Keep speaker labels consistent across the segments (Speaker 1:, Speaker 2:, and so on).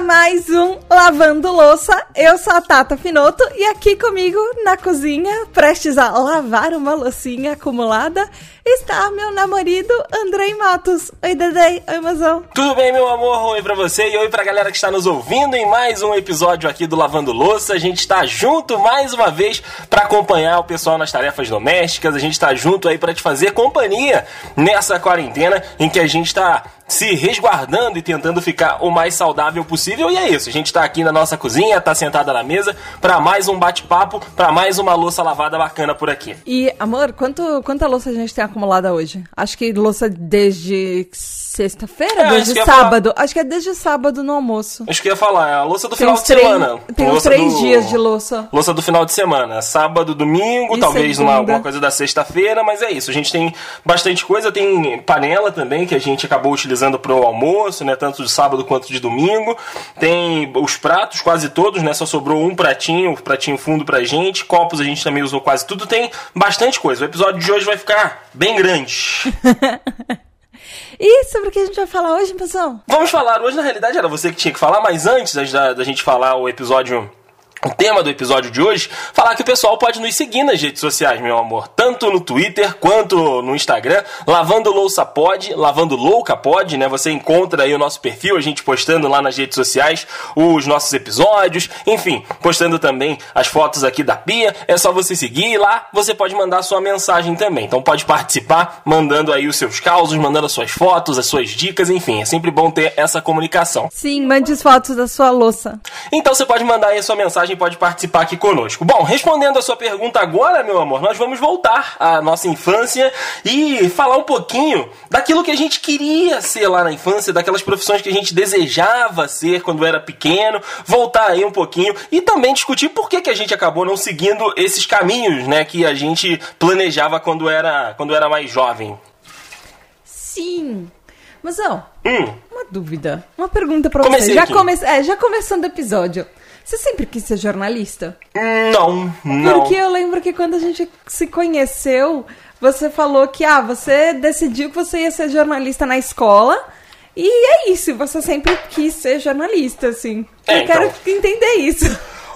Speaker 1: mais um Lavando Louça. Eu sou a Tata Finoto e aqui comigo na cozinha, prestes a lavar uma loucinha acumulada, está meu namorado Andrei Matos. Oi, Dedei. Oi, mozão.
Speaker 2: Tudo bem, meu amor? Oi pra você e oi pra galera que está nos ouvindo em mais um episódio aqui do Lavando Louça. A gente está junto mais uma vez para acompanhar o pessoal nas tarefas domésticas. A gente está junto aí para te fazer companhia nessa quarentena em que a gente está se resguardando e tentando ficar o mais saudável possível. E é isso, a gente tá aqui na nossa cozinha, tá sentada na mesa para mais um bate-papo, para mais uma louça lavada bacana por aqui.
Speaker 1: E, amor, quanto, quanta louça a gente tem acumulada hoje? Acho que louça desde sexta-feira?
Speaker 2: É,
Speaker 1: desde
Speaker 2: acho
Speaker 1: sábado? Acho que é desde sábado no almoço.
Speaker 2: Acho que ia falar, é a louça do
Speaker 1: Tem
Speaker 2: final de
Speaker 1: três-
Speaker 2: semana.
Speaker 1: tem uns três
Speaker 2: do-
Speaker 1: dias de louça.
Speaker 2: Louça do final de semana. Sábado, domingo,
Speaker 1: E
Speaker 2: talvez
Speaker 1: segunda.
Speaker 2: uma, alguma coisa da sexta-feira, mas é isso. A gente tem bastante coisa, tem panela também que a gente acabou utilizando pro almoço, né? Tanto de sábado quanto de domingo. Tem os pratos, quase todos, né? Só sobrou um pratinho, um pratinho fundo pra gente. Copos a gente também usou quase tudo. Tem bastante coisa. O episódio de hoje vai ficar bem grande.
Speaker 1: E sobre o que a gente vai falar hoje, mozão?
Speaker 2: Vamos falar, hoje na realidade era você que tinha que falar, mas antes da, da gente falar o episódio. O tema do episódio de hoje, falar que o pessoal pode nos seguir nas redes sociais, meu amor. Tanto no Twitter quanto no Instagram. Lavando Louça Pod, Lavando Louca Pod, né? Você encontra aí o nosso perfil, a gente postando lá nas redes sociais os nossos episódios. Enfim, postando também as fotos aqui da pia. É só você seguir e lá você pode mandar sua mensagem também. Então pode participar mandando aí os seus causos, mandando as suas fotos, as suas dicas, enfim. É sempre bom ter essa comunicação.
Speaker 1: Sim, mande as fotos da sua louça.
Speaker 2: Então você pode mandar aí a sua mensagem pode participar aqui conosco. Bom, respondendo a sua pergunta agora, meu amor, nós vamos voltar à nossa infância e falar um pouquinho daquilo que a gente queria ser lá na infância, daquelas profissões que a gente desejava ser quando era pequeno, voltar aí um pouquinho e também discutir por que, que a gente acabou não seguindo esses caminhos, né, que a gente planejava quando era, quando era mais jovem.
Speaker 1: Sim. Mozão,
Speaker 2: Hum,
Speaker 1: uma dúvida. Uma pergunta pra
Speaker 2: Comecei
Speaker 1: você. Já, come... é, já começando o episódio. Você sempre quis ser jornalista?
Speaker 2: não, não.
Speaker 1: Porque eu lembro que quando a gente se conheceu, você falou que ah, você decidiu que você ia ser jornalista na escola. E é isso, você sempre quis ser jornalista, assim.
Speaker 2: É,
Speaker 1: eu quero
Speaker 2: então.
Speaker 1: entender isso.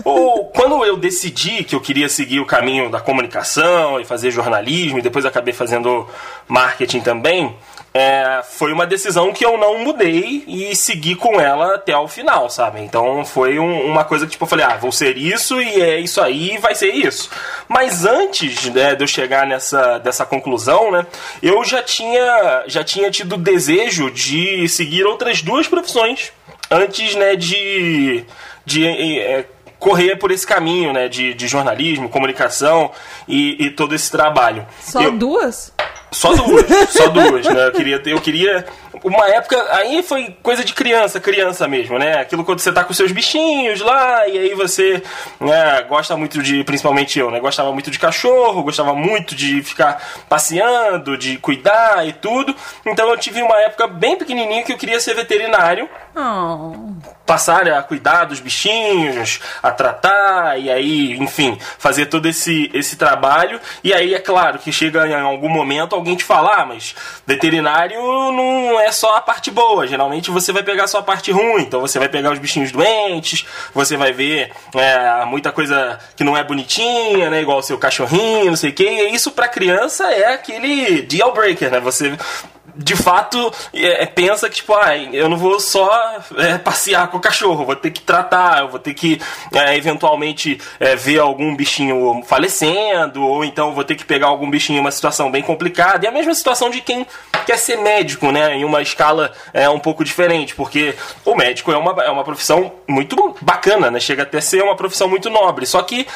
Speaker 2: Ou quando eu decidi que eu queria seguir o caminho da comunicação e fazer jornalismo, e depois acabei fazendo marketing também, é, foi uma decisão que eu não mudei e segui com ela até o final, sabe? Então foi um- uma coisa que tipo, eu falei, ah, vou ser isso e é isso aí, vai ser isso. Mas antes né, de eu chegar nessa dessa conclusão, né, eu já tinha, já tinha tido desejo de seguir outras duas profissões antes né, de, de é, correr por esse caminho né, de, de jornalismo, comunicação e, e todo esse trabalho.
Speaker 1: Só
Speaker 2: Eu-
Speaker 1: duas?
Speaker 2: Só duas, só duas, né? Eu queria, ter- eu queria. Uma época. Aí foi coisa de criança, criança mesmo, né? Aquilo quando você tá com seus bichinhos lá, e aí você né, gosta muito de. Principalmente eu, né? Gostava muito de cachorro, gostava muito de ficar passeando, de cuidar e tudo. Então eu tive uma época bem pequenininha que eu queria ser veterinário
Speaker 1: Oh.
Speaker 2: passar a cuidar dos bichinhos, a tratar e aí, enfim, fazer todo esse, esse trabalho. E aí é claro que chega em algum momento alguém te falar, ah, mas veterinário não é só a parte boa. Geralmente você vai pegar só a parte ruim. Então você vai pegar os bichinhos doentes, você vai ver é, muita coisa que não é bonitinha, né? Igual o seu cachorrinho, não sei o quê. E isso pra criança é aquele deal breaker, né? Você de fato é, pensa que, tipo, ah, eu não vou só é, passear com o cachorro, vou ter que tratar, eu vou ter que é, eventualmente é, ver algum bichinho falecendo, ou então vou ter que pegar algum bichinho em uma situação bem complicada. E a mesma situação de quem quer ser médico, né? Em uma escala é, um pouco diferente, porque o médico é uma, é uma profissão muito bacana, né? Chega até a ser uma profissão muito nobre. Só que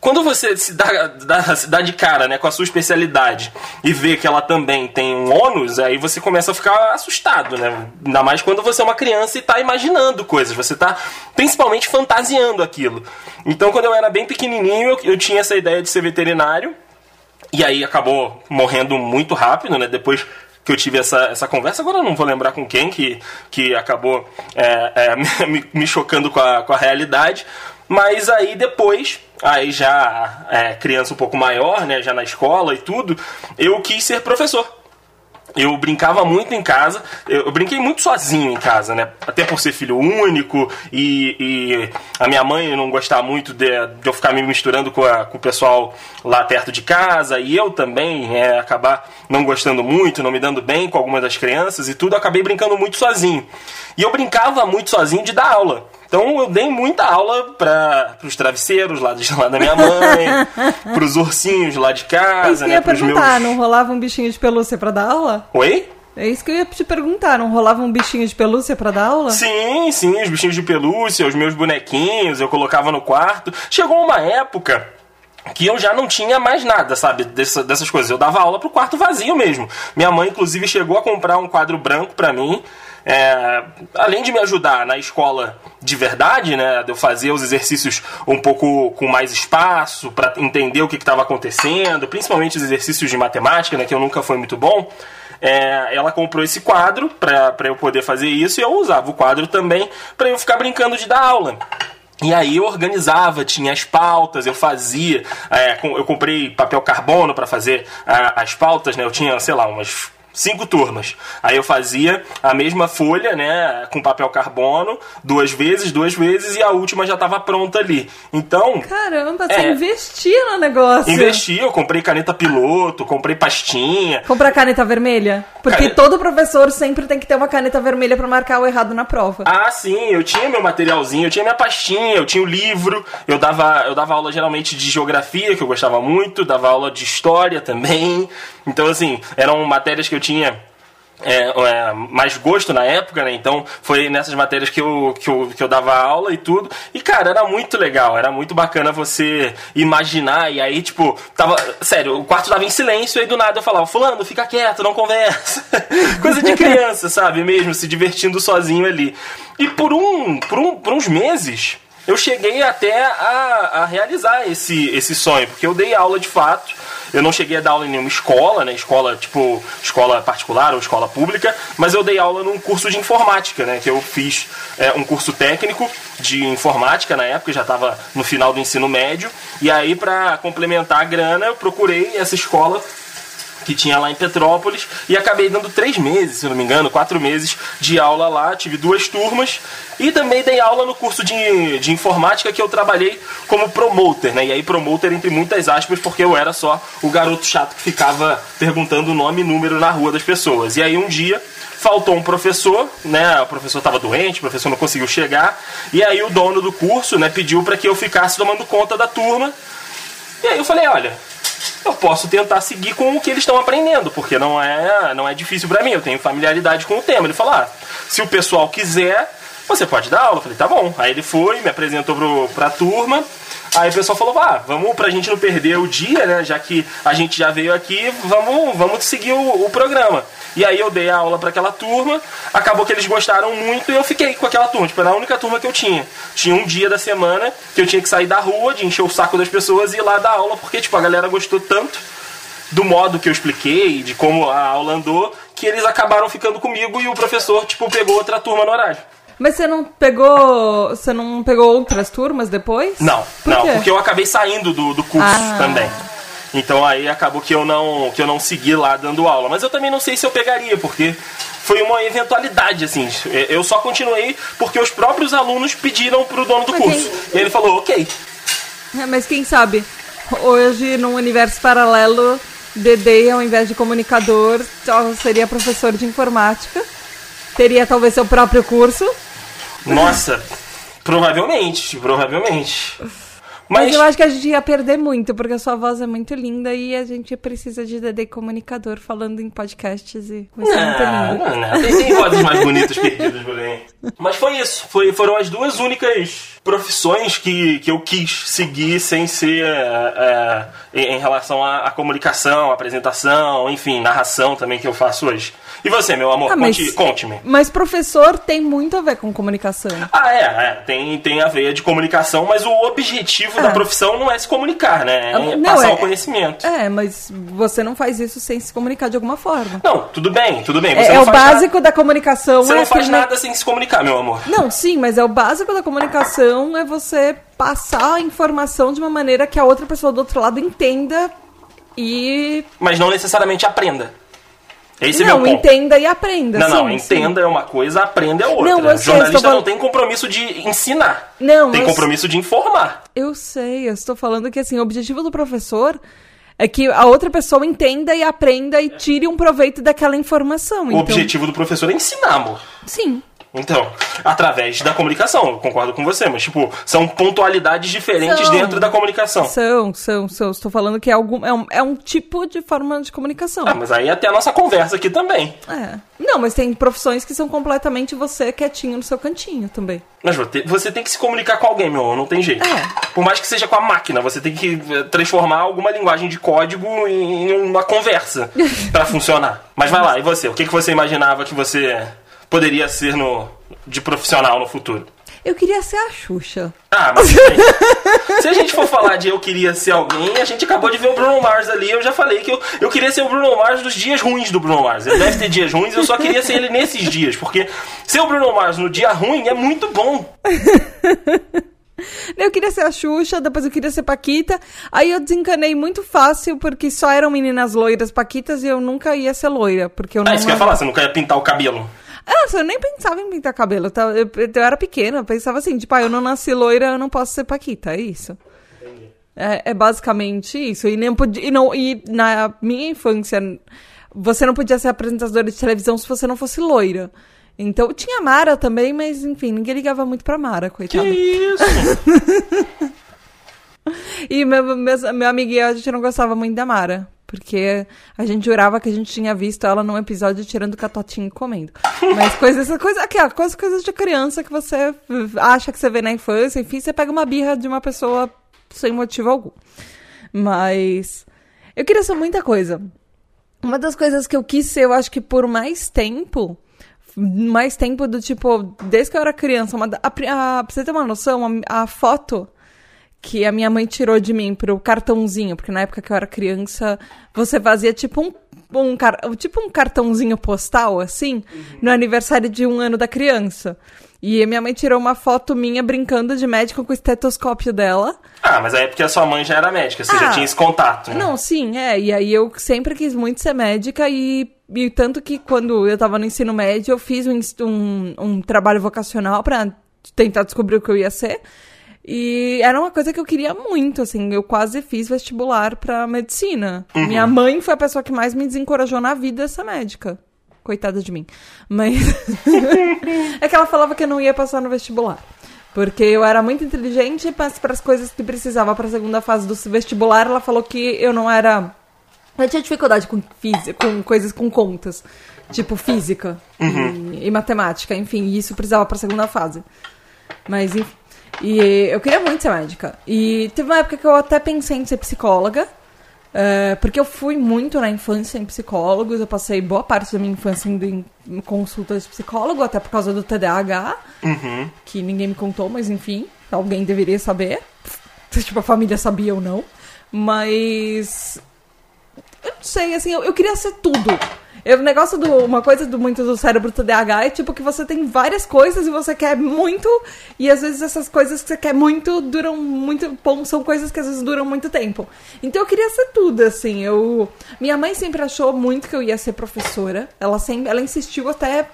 Speaker 2: quando você se dá, dá- se dá de cara né, com a sua especialidade e vê que ela também tem um ônus, aí você começa a ficar assustado, né? Ainda mais quando você é uma criança e está imaginando coisas, você está principalmente fantasiando aquilo. Então, quando eu era bem pequenininho, eu, eu tinha essa ideia de ser veterinário, e aí acabou morrendo muito rápido, né? Depois que eu tive essa, essa conversa, agora eu não vou lembrar com quem que, que acabou é, é, me, me chocando com a, com a realidade. Mas aí depois, aí já é, criança um pouco maior, né? Já na escola e tudo, eu quis ser professor. eu brincava muito em casa, eu, brinquei muito sozinho em casa, né? Até por ser filho único e, e a minha mãe não gostava muito de, de, eu ficar me misturando com, a, com o pessoal lá perto de casa e eu também é, acabar não gostando muito, não me dando bem com algumas das crianças e tudo, acabei brincando muito sozinho. E eu brincava muito sozinho de dar aula. Então eu dei muita aula para os travesseiros lá, de, lá da minha mãe, para os ursinhos lá de casa. É que
Speaker 1: né, ia perguntar, meus... não rolava um bichinho de pelúcia para dar aula?
Speaker 2: Oi?
Speaker 1: É isso que eu ia te perguntar, não rolava um bichinho de pelúcia para dar aula?
Speaker 2: Sim, sim, os bichinhos de pelúcia, os meus bonequinhos, eu colocava no quarto. Chegou uma época que eu já não tinha mais nada, sabe, dessa, dessas coisas. Eu dava aula pro quarto vazio mesmo. Minha mãe, inclusive, chegou a comprar um quadro branco para mim é, além de me ajudar na escola de verdade, né, de eu fazer os exercícios um pouco com mais espaço para entender o que estava acontecendo, principalmente os exercícios de matemática, né, que eu nunca fui muito bom. É, ela comprou esse quadro para eu poder fazer isso e eu usava o quadro também para eu ficar brincando de dar aula. E aí eu organizava, tinha as pautas, eu fazia, é, eu comprei papel carbono para fazer as pautas, né? Eu tinha, sei lá, umas cinco turmas. Aí eu fazia a mesma folha, né, com papel carbono, duas vezes, duas vezes, e a última já estava pronta ali. Então.
Speaker 1: Caramba, você é, investia no negócio.
Speaker 2: Investi, eu comprei caneta piloto, comprei pastinha.
Speaker 1: Comprar caneta vermelha? Porque caneta... todo professor sempre tem que ter uma caneta vermelha para marcar o errado na prova.
Speaker 2: Ah, sim, eu tinha meu materialzinho, eu tinha minha pastinha, eu tinha o livro, eu dava, eu dava aula geralmente de geografia, que eu gostava muito, dava aula de história também. Então, assim, eram matérias que eu tinha é, é, mais gosto na época, né? Então foi nessas matérias que eu, que, eu, que eu dava aula e tudo. E, cara, era muito legal, era muito bacana você imaginar. E aí, tipo, tava. Sério, o quarto tava em silêncio, e do nada eu falava, Fulano, fica quieto, não conversa. Coisa de criança, sabe? Mesmo, se divertindo sozinho ali. E por, um, por, um, por uns meses eu cheguei até a, a realizar esse, esse sonho, porque eu dei aula de fato. Eu não cheguei a dar aula em nenhuma escola, né? Escola, tipo, escola particular ou escola pública, mas eu dei aula num curso de informática, né? Que eu fiz é, um curso técnico de informática na época, já estava no final do ensino médio. E aí, para complementar a grana, eu procurei essa escola que tinha lá em Petrópolis e acabei dando três meses, se não me engano, quatro meses de aula lá. Tive duas turmas e também dei aula no curso de, de informática que eu trabalhei como promoter, né? E aí, promoter entre muitas aspas, porque eu era só o garoto chato que ficava perguntando nome e número na rua das pessoas. E aí, um dia faltou um professor, né? O professor estava doente, o professor não conseguiu chegar. E aí o dono do curso, né, pediu para que eu ficasse tomando conta da turma. E aí eu falei, olha, eu posso tentar seguir com o que eles estão aprendendo, porque não é, não é difícil para mim, eu tenho familiaridade com o tema. Ele falou: ah, se o pessoal quiser, você pode dar aula. Eu falei: tá bom. Aí ele foi, me apresentou pro, pra turma. Aí o pessoal falou, ah, vamos pra gente não perder o dia, né? Já que a gente já veio aqui, vamos, vamos seguir o, o programa. E aí eu dei a aula para aquela turma, acabou que eles gostaram muito e eu fiquei com aquela turma, tipo, era a única turma que eu tinha. Tinha um dia da semana que eu tinha que sair da rua, de encher o saco das pessoas e ir lá dar aula, porque tipo, a galera gostou tanto do modo que eu expliquei, de como a aula andou, que eles acabaram ficando comigo e o professor, tipo, pegou outra turma no horário.
Speaker 1: Mas você não pegou. Você não pegou outras turmas depois?
Speaker 2: Não, Por não, quê? porque eu acabei saindo do, do curso ah. também. Então aí acabou que eu não que eu não segui lá dando aula. Mas eu também não sei se eu pegaria, porque foi uma eventualidade, assim. Eu só continuei porque os próprios alunos pediram pro dono do curso. E ele falou, ok.
Speaker 1: É, mas quem sabe, hoje, num universo paralelo, Dedê, ao invés de comunicador, seria professor de informática. Teria talvez seu próprio curso.
Speaker 2: Nossa, provavelmente, provavelmente.
Speaker 1: Mas... Mas... eu acho que a gente ia perder muito, porque a sua voz é muito linda e a gente precisa de Dedê comunicador falando em podcasts e
Speaker 2: não. Não, não, tem, tem vozes mais bonitas perdidas por aí. Mas foi isso, foi, foram as duas únicas profissões que, que eu quis seguir sem ser é, é, em relação à, à comunicação, apresentação, enfim, narração também que eu faço hoje. E você, meu amor, ah, conte-me. Conte
Speaker 1: mas professor tem muito a ver com comunicação.
Speaker 2: Ah, é, é, tem, tem a ver de comunicação, mas o objetivo da é. profissão não é se comunicar, né? É ah, não, passar é, o conhecimento.
Speaker 1: É, mas você não faz isso sem se comunicar de alguma forma.
Speaker 2: Não, tudo bem, tudo bem.
Speaker 1: É, é o básico nada... da comunicação.
Speaker 2: Você não faz nada sem se comunicar, meu amor.
Speaker 1: Não, sim, mas é o básico da comunicação é você passar a informação de uma maneira que a outra pessoa do outro lado entenda e.
Speaker 2: Mas não necessariamente aprenda. Esse é
Speaker 1: não,
Speaker 2: ponto.
Speaker 1: entenda e aprenda.
Speaker 2: Não,
Speaker 1: sim,
Speaker 2: não,
Speaker 1: sim.
Speaker 2: entenda é uma coisa, aprenda é outra.
Speaker 1: Não, eu sei,
Speaker 2: Jornalista
Speaker 1: estou
Speaker 2: não
Speaker 1: falando-
Speaker 2: tem compromisso de ensinar.
Speaker 1: Não,
Speaker 2: tem compromisso de informar.
Speaker 1: Eu sei, eu estou falando que assim, o objetivo do professor é que a outra pessoa entenda e aprenda e tire um proveito daquela informação.
Speaker 2: O
Speaker 1: então,
Speaker 2: objetivo do professor é ensinar, amor.
Speaker 1: Sim.
Speaker 2: Então, através da comunicação, eu concordo com você, mas, tipo, são pontualidades diferentes
Speaker 1: São.
Speaker 2: dentro da comunicação.
Speaker 1: São, são, são. Estou falando que é, algum, é, um, é um tipo de forma de comunicação.
Speaker 2: Ah, mas aí até a nossa conversa aqui também.
Speaker 1: É. Não, mas tem profissões que são completamente você quietinho no seu cantinho também.
Speaker 2: Mas você- tem que se comunicar com alguém, meu não tem jeito.
Speaker 1: É.
Speaker 2: Por mais que seja com a máquina, você tem que eh, transformar alguma linguagem de código em uma conversa pra funcionar. Mas vai lá, e você? O que, que você imaginava que você poderia ser no, de profissional no futuro?
Speaker 1: Eu queria ser a Xuxa.
Speaker 2: Ah, mas se a gente for falar de eu queria ser alguém, a gente acabou de ver o Bruno Mars ali. Eu já falei que eu, eu queria ser o Bruno Mars dos dias ruins do Bruno Mars. Ele deve ter dias ruins, eu só queria ser ele nesses dias. Porque ser o Bruno Mars no dia ruim é muito bom.
Speaker 1: Eu queria ser a Xuxa, depois eu queria ser Paquita. Aí eu desencanei muito fácil, porque só eram meninas loiras Paquitas e eu nunca ia ser loira. Porque eu não.
Speaker 2: Ah, isso que eu ia falar, você não quer pintar o cabelo.
Speaker 1: Ah, eu nem pensava em pintar cabelo. Eu, tava- eu- eu era pequena, eu pensava assim, tipo, ah, eu não nasci loira, eu não posso ser Paquita, é isso. É, é basicamente isso. E, nem podia, e, não, e na minha infância, você não podia ser apresentadora de televisão se você não fosse loira. Então tinha Mara também, mas enfim, ninguém ligava muito pra Mara,
Speaker 2: Que
Speaker 1: coitada.
Speaker 2: isso?
Speaker 1: E meu, meu amigo e eu, a gente não gostava muito da Mara. Porque a gente jurava que a gente tinha visto ela num episódio tirando catotinho e comendo. Mas coisas, coisa, aquela, coisas, coisas de criança que você acha que você vê na infância, enfim, você pega uma birra de uma pessoa sem motivo algum. Mas eu queria ser muita coisa. Uma das coisas que eu quis ser, eu acho que por mais tempo, mais tempo do tipo, desde que eu era criança, uma, a, a, pra você ter uma noção, a, a foto que a minha mãe tirou de mim pro cartãozinho, porque na época que eu era criança, você fazia tipo um, um, tipo um cartãozinho postal, assim, no aniversário de um ano da criança. E a minha mãe tirou uma foto minha brincando de médico com o estetoscópio dela.
Speaker 2: Ah, mas aí é porque a sua mãe já era médica, você já
Speaker 1: Ah.
Speaker 2: tinha esse contato. Né?
Speaker 1: Não, sim, é. E aí eu sempre quis muito ser médica e, e tanto que quando eu tava no ensino médio, eu fiz um, um, um trabalho vocacional pra tentar descobrir o que eu ia ser. E era uma coisa que eu queria muito, assim. Eu quase fiz vestibular pra medicina. Minha mãe foi a pessoa que mais me desencorajou na vida a ser médica. Coitada de mim. Mas. é que ela falava que eu não ia passar no vestibular. Porque eu era muito inteligente, mas para as coisas que precisava para a segunda fase do vestibular, ela falou que eu não era. Eu tinha dificuldade com, física, com coisas com contas, tipo física e, e matemática, enfim, e isso precisava para a segunda fase. Mas, enfim. E eu queria muito ser médica. E teve uma época que eu até pensei em ser psicóloga. é, porque eu fui muito na infância em psicólogos, eu passei boa parte da minha infância indo em consultas de psicólogo, até por causa do TDAH,
Speaker 2: Uhum.
Speaker 1: que ninguém me contou, mas enfim, alguém deveria saber. Tipo, a família sabia ou não. Mas. Eu não sei, assim, eu, eu queria ser tudo. O negócio do. Uma coisa do muito do cérebro TDAH é tipo que você tem várias coisas e você quer muito. E às vezes essas coisas que você quer muito duram muito. Bom, são coisas que às vezes duram muito tempo. Então eu queria ser tudo, assim. Eu. Minha mãe sempre achou muito que eu ia ser professora. Ela sempre. Ela insistiu até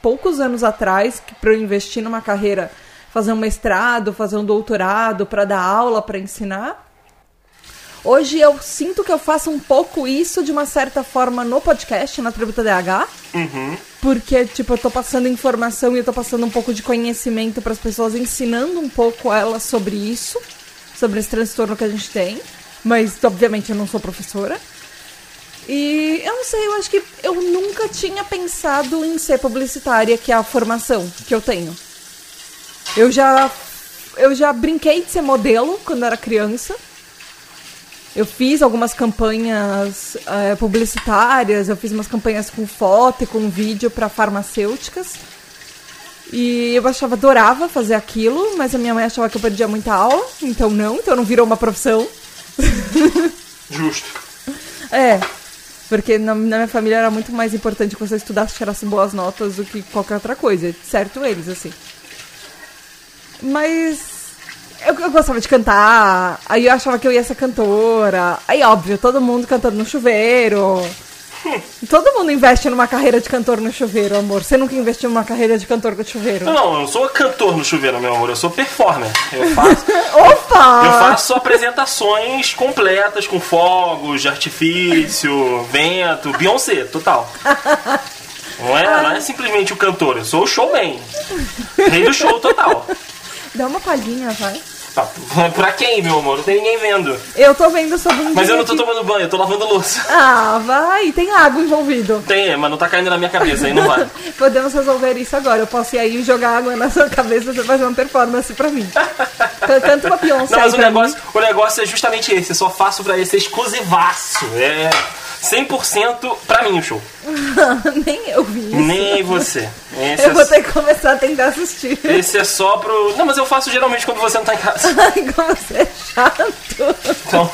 Speaker 1: poucos anos atrás que para eu investir numa carreira, fazer um mestrado, fazer um doutorado, para dar aula, para ensinar. Hoje eu sinto que eu faço um pouco isso de uma certa forma no podcast, na Tributa DH. Porque, tipo, eu tô passando informação e eu tô passando um pouco de conhecimento para as pessoas, ensinando um pouco elas sobre isso, sobre esse transtorno que a gente tem. Mas, obviamente, eu não sou professora. E eu não sei, eu acho que eu nunca tinha pensado em ser publicitária, que é a formação que eu tenho. Eu já eu já brinquei de ser modelo quando era criança. Eu fiz algumas campanhas eh, publicitárias, eu fiz umas campanhas com foto e com vídeo para farmacêuticas. E eu achava, adorava fazer aquilo, mas a minha mãe achava que eu perdia muita aula, então não, então não virou uma profissão.
Speaker 2: Justo.
Speaker 1: É, porque na, na minha família era muito mais importante que você estudasse e tirasse boas notas do que qualquer outra coisa. Certo eles, assim. Mas eu, eu gostava de cantar, aí eu achava que eu ia ser cantora. Aí, óbvio, todo mundo cantando no chuveiro. Todo mundo investe numa carreira de cantor no chuveiro, amor. Você nunca investiu numa carreira de cantor no chuveiro?
Speaker 2: Não, eu não sou cantor no chuveiro, meu amor. Eu sou performer. Eu faço,
Speaker 1: Opa!
Speaker 2: eu faço apresentações completas com fogos artifício, vento, Beyoncé, total. Não é, não é simplesmente o cantor, eu sou o showman. Rei do show total.
Speaker 1: Dá uma palhinha, vai.
Speaker 2: Tá, pra quem, meu amor? Não tem ninguém vendo.
Speaker 1: Eu tô vendo sobre um
Speaker 2: Mas eu não tô
Speaker 1: que-
Speaker 2: tomando banho, eu tô lavando louça.
Speaker 1: Ah, vai. Tem água envolvido.
Speaker 2: Tem, mas não tá caindo na minha cabeça, aí não vai.
Speaker 1: Podemos resolver isso agora. Eu posso ir aí e jogar água na sua cabeça e fazer uma performance pra mim. Canta uma Beyoncé
Speaker 2: Não, mas o negócio, o negócio é justamente esse. Eu só faço pra esse exclusivaço. É 100% pra mim o show.
Speaker 1: Nem eu vi isso.
Speaker 2: Nem você. Esse
Speaker 1: Eu vou
Speaker 2: é,
Speaker 1: ter que começar a tentar assistir.
Speaker 2: esse é só pro. Não, mas eu faço geralmente quando você não tá em casa.
Speaker 1: Ai, como você é chato.
Speaker 2: Então,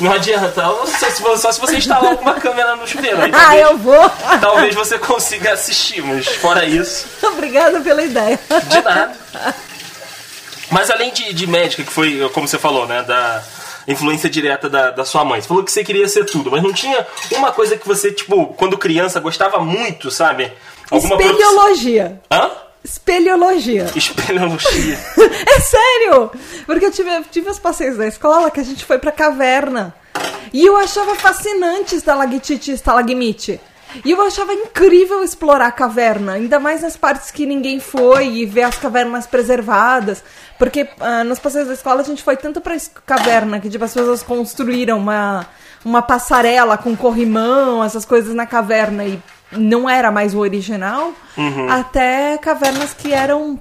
Speaker 2: não adianta. Só se, só se você instalar alguma câmera no chuveiro. Aí,
Speaker 1: Ah,
Speaker 2: talvez,
Speaker 1: eu vou.
Speaker 2: talvez você consiga assistir, mas fora isso,
Speaker 1: Obrigada pela ideia.
Speaker 2: de nada. Mas além de, de médica, que foi, como você falou, né, da influência direta da, da sua mãe. Você falou que você queria ser tudo, mas não tinha uma coisa que você, tipo, quando criança, gostava muito, sabe? profissão-
Speaker 1: Espeleologia.
Speaker 2: Hã?
Speaker 1: Espeleologia.
Speaker 2: Espeleologia.
Speaker 1: É sério! Porque eu tive, tive os passeios da escola que a gente foi pra caverna. E eu achava fascinante estalactite e estalagmite. E eu achava incrível explorar a caverna, ainda mais nas partes que ninguém foi e ver as cavernas preservadas. Porque ah, nos passeios da escola a gente foi tanto pra caverna que tipo, as pessoas construíram uma, uma passarela com corrimão, essas coisas na caverna e não era mais o original, até cavernas que eram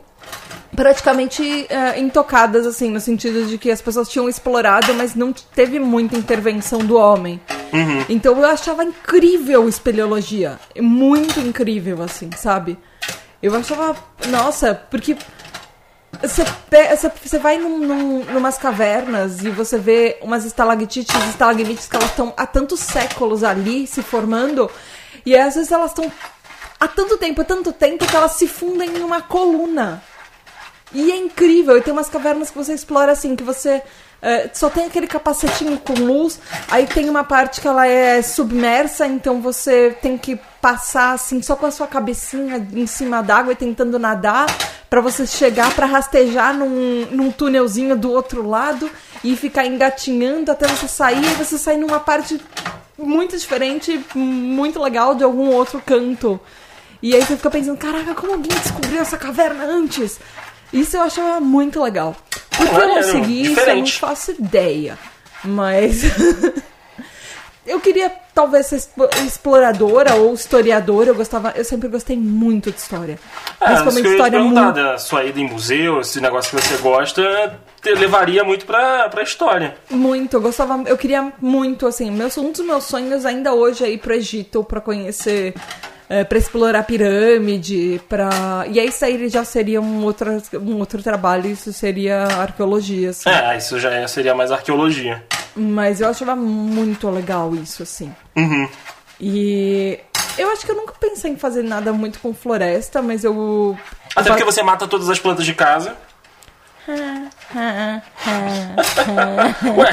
Speaker 1: praticamente eh, intocadas, assim, no sentido de que as pessoas tinham explorado, mas não teve muita intervenção do homem. Então eu achava incrível espeleologia. Muito incrível, assim, sabe? Eu achava. Nossa, porque. Você, vai num, num, numas cavernas e você vê umas estalactites estalagmites que elas estão há tantos séculos ali se formando, e às vezes elas estão há tanto tempo, há tanto tempo que elas se fundem em uma coluna. E é incrível, e tem umas cavernas que você explora assim, que você eh, só tem aquele capacetinho com luz, aí tem uma parte que ela é submersa, então você tem que passar assim só com a sua cabecinha em cima d'água e tentando nadar pra você chegar pra rastejar num, num túnelzinho do outro lado e ficar engatinhando até você sair, e você sair numa parte muito diferente, muito legal de algum outro canto. E aí você fica pensando, caraca, como alguém descobriu essa caverna antes? Isso eu achava muito legal. Por que eu não segui isso, eu não faço ideia. Mas. eu queria talvez ser exploradora ou historiadora. Eu gostava. Eu sempre gostei muito de história.
Speaker 2: É, que eu
Speaker 1: história
Speaker 2: perguntar,
Speaker 1: muito.
Speaker 2: da sua ida em museu, esse negócio que você gosta, te levaria muito pra, pra história.
Speaker 1: Muito, eu gostava, eu queria muito, assim, meus, um dos meus sonhos ainda hoje é ir pro Egito pra conhecer, é, pra explorar a pirâmide, pra... E aí isso aí já seria um outro, um outro trabalho, isso seria arqueologia, assim.
Speaker 2: É, isso já é- seria mais arqueologia.
Speaker 1: Mas eu achava muito legal isso, assim.
Speaker 2: Uhum.
Speaker 1: E eu acho que eu nunca pensei em fazer nada muito com floresta, mas eu...
Speaker 2: Até porque você mata todas as plantas de casa. Ué,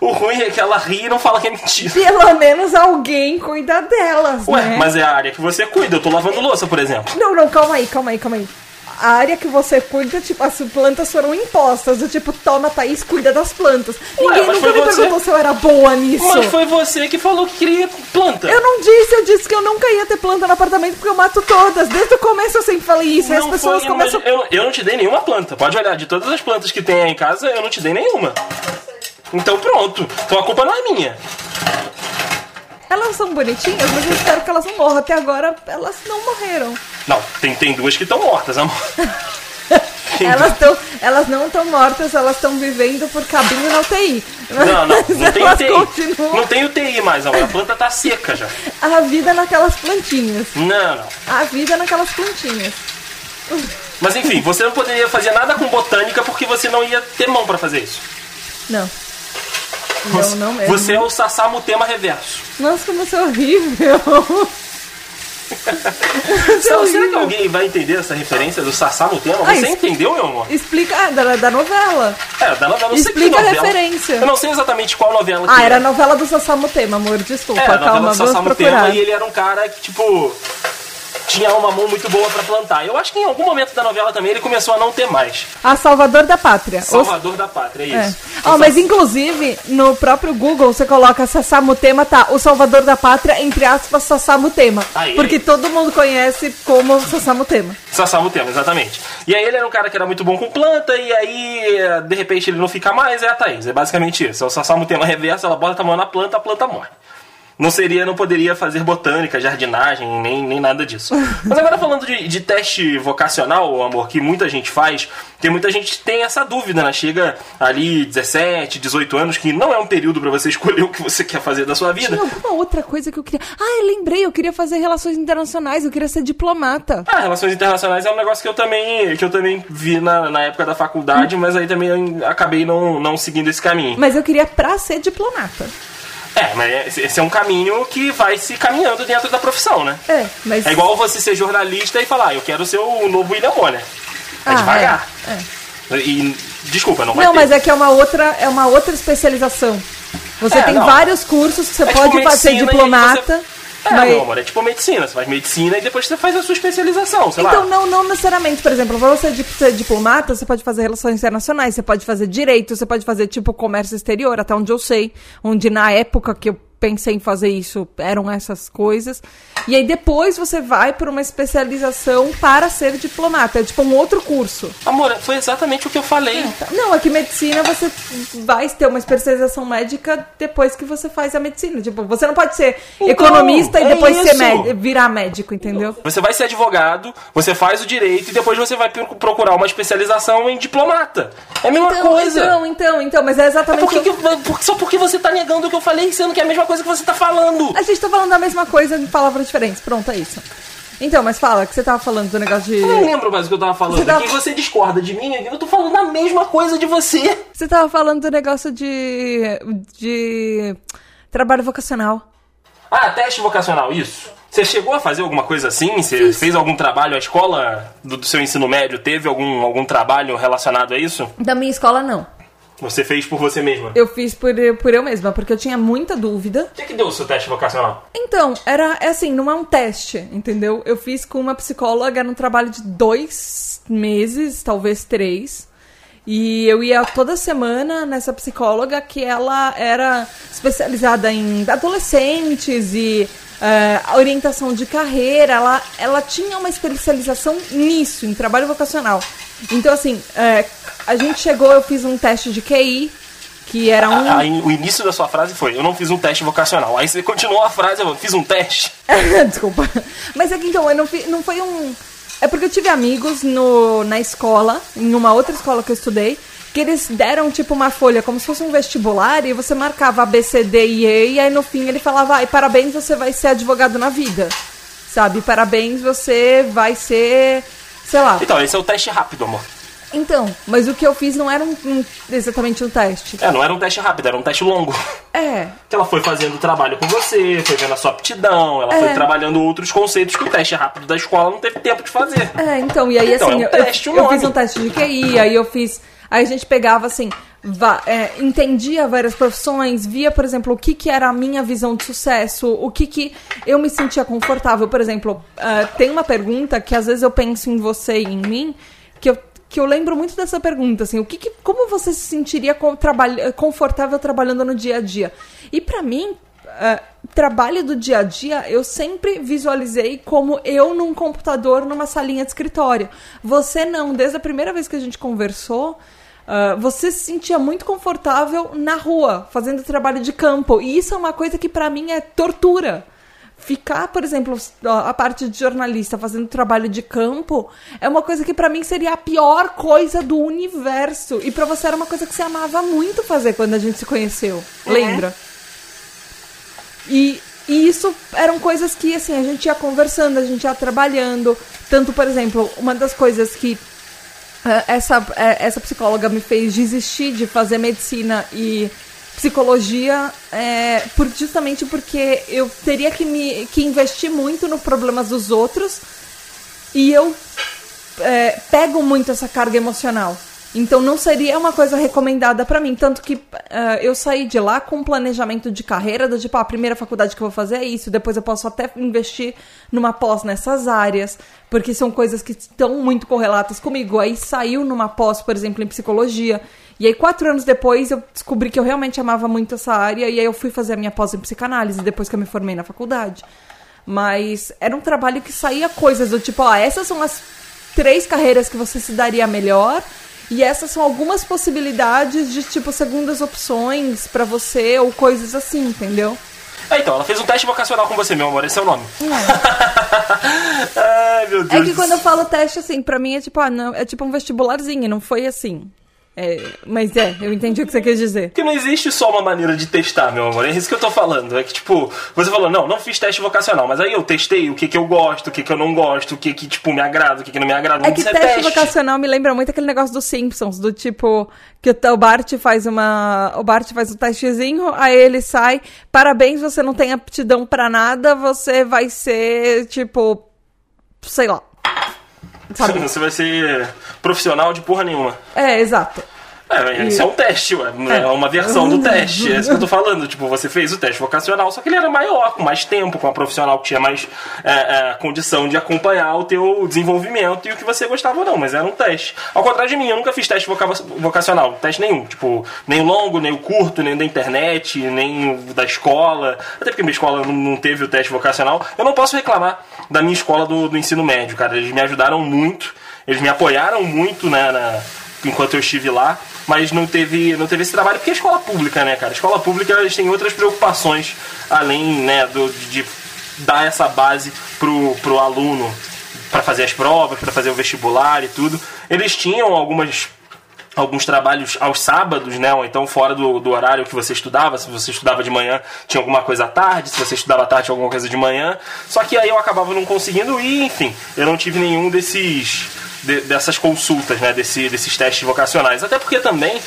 Speaker 2: o ruim é que ela ri e não fala que é mentira.
Speaker 1: Pelo menos alguém cuida delas,
Speaker 2: Ué,
Speaker 1: né?
Speaker 2: mas é a área que você cuida. Eu tô lavando louça, por exemplo.
Speaker 1: Não, não, calma aí, calma aí, calma aí. A área que você cuida, tipo, as plantas foram impostas. Do tipo, toma, Thaís, cuida das plantas. Ninguém
Speaker 2: mas
Speaker 1: nunca me
Speaker 2: você-
Speaker 1: perguntou se eu era boa nisso.
Speaker 2: Mas foi você que falou que queria planta.
Speaker 1: Eu não disse, eu disse que eu nunca ia ter planta no apartamento porque eu mato todas. Desde o começo eu sempre falei isso. e as
Speaker 2: Não
Speaker 1: pessoas
Speaker 2: foi,
Speaker 1: começam.
Speaker 2: eu, eu não te dei nenhuma planta. Pode olhar, de todas as plantas que tem aí em casa, eu não te dei nenhuma. Então pronto. Então a culpa não é minha.
Speaker 1: Elas são bonitinhas, mas eu espero que elas não morram. Até agora, elas não morreram.
Speaker 2: Não, tem, tem duas que estão mortas, amor.
Speaker 1: Elas, tão, elas não estão mortas, elas estão vivendo por cabinho na UTI.
Speaker 2: Não, não, não tem UTI.
Speaker 1: continuam
Speaker 2: Não tem UTI mais, amor. A planta tá seca já.
Speaker 1: a vida naquelas plantinhas.
Speaker 2: Não, não.
Speaker 1: A vida naquelas plantinhas.
Speaker 2: Mas enfim, você não poderia fazer nada com botânica porque você não ia ter mão pra fazer isso.
Speaker 1: Não.
Speaker 2: Você,
Speaker 1: Não, não mesmo.
Speaker 2: você é o Sassamo tema reverso.
Speaker 1: Nossa, como você é horrível.
Speaker 2: Será, será que alguém vai entender essa referência do Sassá tema?
Speaker 1: Ah,
Speaker 2: Você
Speaker 1: es-
Speaker 2: entendeu, meu amor?
Speaker 1: Explica ah, da, da novela.
Speaker 2: É, da novela, não sei
Speaker 1: Explica a referência.
Speaker 2: Eu não sei exatamente qual novela que
Speaker 1: Ah,
Speaker 2: é.
Speaker 1: era a novela do Sassamutema, amor. Desculpa,
Speaker 2: É,
Speaker 1: calma,
Speaker 2: do
Speaker 1: vamos procurar.
Speaker 2: Tema e ele era um cara que, tipo, tinha uma mão muito boa pra plantar. Eu acho que em algum momento da novela também ele começou a não ter mais.
Speaker 1: A Salvador da Pátria. Os-
Speaker 2: Salvador da Pátria, é
Speaker 1: É.
Speaker 2: isso.
Speaker 1: Ó, mas inclusive, no próprio Google, você coloca Sassamutema, tá? O Salvador da Pátria, entre aspas, Sassamutema.
Speaker 2: Aí.
Speaker 1: Porque todo mundo conhece como Sassamutema.
Speaker 2: Sassamo Tema, exatamente. E aí ele era um cara que era muito bom com planta, e aí, de repente, ele não fica mais, é a Thaís. É basicamente isso. É o Sassamo Tema reverso, ela bota a mão na planta, a planta morre. Não seria, não poderia fazer botânica, jardinagem, nem, nem nada disso. Mas agora falando de, de teste vocacional, amor, que muita gente faz, porque muita gente tem essa dúvida, né? Chega ali 17, 18 anos, que não é um período pra você escolher o que você quer fazer da sua vida.
Speaker 1: Tinha alguma outra coisa que eu queria. Ah, eu lembrei, eu queria fazer relações internacionais, eu queria ser diplomata.
Speaker 2: Ah, relações internacionais é um negócio que eu também, que eu também vi na, na época da faculdade, mas aí também eu acabei não, não seguindo esse caminho.
Speaker 1: Mas eu queria pra ser diplomata.
Speaker 2: É, mas esse- esse é um caminho que vai se caminhando dentro da profissão, né?
Speaker 1: É, mas.
Speaker 2: É igual você ser jornalista e falar, "Ah, eu quero ser o novo William Bonner. É
Speaker 1: Ah,
Speaker 2: devagar.
Speaker 1: é, é.
Speaker 2: E, desculpa, não vai
Speaker 1: Não,
Speaker 2: ter.
Speaker 1: mas é que é uma outra, é uma outra especialização. Você
Speaker 2: É,
Speaker 1: tem
Speaker 2: não.
Speaker 1: vários cursos que você
Speaker 2: É tipo
Speaker 1: pode fazer
Speaker 2: e aí
Speaker 1: diplomata.
Speaker 2: você- É,
Speaker 1: mas-
Speaker 2: amor, é tipo medicina. Você faz medicina e depois você faz a sua especialização, sei
Speaker 1: Então,
Speaker 2: lá.
Speaker 1: não, não necessariamente. Por exemplo, pra você di- ser diplomata, você pode fazer relações internacionais, você pode fazer direito, você pode fazer, tipo, comércio exterior, até onde eu sei. Onde na época que eu pensei em fazer isso, eram essas coisas. E aí depois você vai para uma especialização para ser diplomata. É tipo um outro curso.
Speaker 2: Amor, foi exatamente o que eu falei.
Speaker 1: Tá. Não, aqui medicina você vai ter uma especialização médica depois que você faz a medicina. Tipo, você não pode ser
Speaker 2: Então,
Speaker 1: economista e
Speaker 2: é
Speaker 1: depois ser virar médico, entendeu?
Speaker 2: Você vai ser advogado, você faz o direito e depois você vai pro- procurar uma especialização em diplomata. É a mesma
Speaker 1: Então,
Speaker 2: coisa.
Speaker 1: então, então, então, mas é
Speaker 2: É
Speaker 1: exatamente
Speaker 2: por que
Speaker 1: o-
Speaker 2: que- só porque você tá negando o que eu falei, sendo que é a mesma coisa que você tá falando.
Speaker 1: A gente tá falando da mesma coisa em palavras diferentes. Pronto, é isso. Então, mas fala, que você tava falando do negócio de.
Speaker 2: Eu não lembro mais o que eu tava falando.
Speaker 1: Você tava-
Speaker 2: Aqui você discorda de mim, eu tô falando a mesma coisa de você.
Speaker 1: Você tava falando do negócio de. de. trabalho vocacional.
Speaker 2: Ah, teste vocacional, isso. Você chegou a fazer alguma coisa assim? Você fez algum trabalho? A escola do, do seu ensino médio teve algum, algum trabalho relacionado a isso?
Speaker 1: Da minha escola, não.
Speaker 2: Você fez por você mesma?
Speaker 1: Eu fiz por, por eu mesma, porque eu tinha muita dúvida.
Speaker 2: O que, que deu o seu teste vocacional?
Speaker 1: Então, era é assim, não é um teste, entendeu? Eu fiz com uma psicóloga num trabalho de dois meses, talvez três. E eu ia toda semana nessa psicóloga que ela era especializada em adolescentes e é, orientação de carreira. Ela, ela tinha uma especialização nisso, em trabalho vocacional. Então, assim, é, a gente chegou, eu fiz um teste de QI, que era um.
Speaker 2: Aí, o início da sua frase foi: Eu não fiz um teste vocacional. Aí você continuou a frase: Eu fiz um teste.
Speaker 1: Desculpa. Mas é que então, eu não, fi- não foi um. É porque eu tive amigos no, na escola, em uma outra escola que eu estudei, que eles deram tipo uma folha como se fosse um vestibular e você marcava A, B, C, D e E, e aí no fim ele falava: ai, parabéns, você vai ser advogado na vida. Sabe? Parabéns, você vai ser. Sei lá.
Speaker 2: Então, esse é o teste rápido, amor.
Speaker 1: Então, mas o que eu fiz não era um- um- exatamente um teste.
Speaker 2: É, não era um teste rápido, era um teste longo.
Speaker 1: É.
Speaker 2: Que ela foi fazendo o trabalho com você, foi vendo a sua aptidão, ela
Speaker 1: É.
Speaker 2: foi trabalhando outros conceitos que o teste rápido da escola não teve tempo de fazer.
Speaker 1: É, então, e aí
Speaker 2: Então,
Speaker 1: assim,
Speaker 2: é um
Speaker 1: eu-
Speaker 2: teste,
Speaker 1: eu,
Speaker 2: o
Speaker 1: eu fiz um teste de QI, aí eu fiz. Aí a gente pegava assim, é, entendia várias profissões, via, por exemplo, o que, que era a minha visão de sucesso, o que, que eu me sentia confortável. Por exemplo, ah, tem uma pergunta que às vezes eu penso em você e em mim, que eu, lembro muito dessa pergunta, assim, o que, que como você se sentiria com, trabalha- confortável trabalhando no dia a dia? E pra mim, ah, trabalho do dia a dia, eu sempre visualizei como eu num computador, numa salinha de escritório. Você não, desde a primeira vez que a gente conversou, ah, você se sentia muito confortável na rua, fazendo trabalho de campo. E isso é uma coisa que pra mim é tortura. Ficar, por exemplo, a parte de jornalista fazendo trabalho de campo é uma coisa que pra mim seria a pior coisa do universo. E pra você era uma coisa que você amava muito fazer quando a gente se conheceu. Lembra? E, e isso eram coisas que, assim, a gente ia conversando, a gente ia trabalhando. Tanto, por exemplo, uma das coisas que eh, essa, eh, essa psicóloga me fez desistir de fazer medicina e psicologia é, por, justamente porque eu teria que, me, que investir muito nos problemas dos outros e eu é, pego muito essa carga emocional. Então não seria uma coisa recomendada para mim. Tanto que uh, eu saí de lá com um planejamento de carreira, do tipo, ah, a primeira faculdade que eu vou fazer é isso, depois eu posso até investir numa pós nessas áreas, porque são coisas que estão muito correlatas comigo. Aí saiu numa pós, por exemplo, em psicologia. E aí, quatro anos depois, eu descobri que eu realmente amava muito essa área, e aí eu fui fazer a minha pós em psicanálise, depois que eu me formei na faculdade. Mas era um trabalho que saía coisas do tipo, ó, essas são as três carreiras que você se daria melhor, e essas são algumas possibilidades de, tipo, segundas opções para você, ou coisas assim, entendeu?
Speaker 2: É, então, ela fez um teste vocacional com você, meu amor, esse é o nome.
Speaker 1: É. Ai, meu Deus. É que quando eu falo teste, assim, pra mim é tipo, ah, não, é tipo um vestibularzinho, não foi assim. É, mas é, eu entendi o que você quer dizer.
Speaker 2: Que não existe só uma maneira de testar, meu amor. É isso que eu tô falando. É que, tipo, você falou, não, não fiz teste vocacional, mas aí eu testei o que que eu gosto, o que que eu não gosto, o que que, tipo, me agrada, o que que não me agrada.
Speaker 1: É que teste, teste, vocacional me lembra muito aquele negócio dos Simpsons, do tipo, que o Bart faz uma. O Bart faz um testezinho, aí ele sai. Parabéns, você não tem aptidão para nada, você vai ser, tipo. Sei lá,
Speaker 2: Sabe? Você vai ser profissional de porra nenhuma.
Speaker 1: É, exato.
Speaker 2: É, isso é um teste, ué. É. uma versão do teste. É isso que eu tô falando. Tipo, você fez o teste vocacional, só que ele era maior, com mais tempo, com uma profissional que tinha mais é, é, condição de acompanhar o teu desenvolvimento e o que você gostava ou não, mas era um teste. Ao contrário de mim, eu nunca fiz teste voca vocacional, teste nenhum. Tipo, nem o longo, nem o curto, nem da internet, nem da escola. Até porque minha escola não teve o teste vocacional. Eu não posso reclamar da minha escola do, do ensino médio, cara. Eles me ajudaram muito, eles me apoiaram muito né, na enquanto eu estive lá, mas não teve, não teve esse trabalho, porque é escola pública, né, cara? Escola pública eles têm outras preocupações além, né, do, de dar essa base pro, pro aluno para fazer as provas, para fazer o vestibular e tudo. Eles tinham algumas alguns trabalhos aos sábados, né? Ou então fora do, do horário que você estudava. Se você estudava de manhã, tinha alguma coisa à tarde. Se você estudava à tarde, tinha alguma coisa de manhã. Só que aí eu acabava não conseguindo ir, enfim. Eu não tive nenhum desses de, dessas consultas, né, desse, desses testes vocacionais. Até porque também,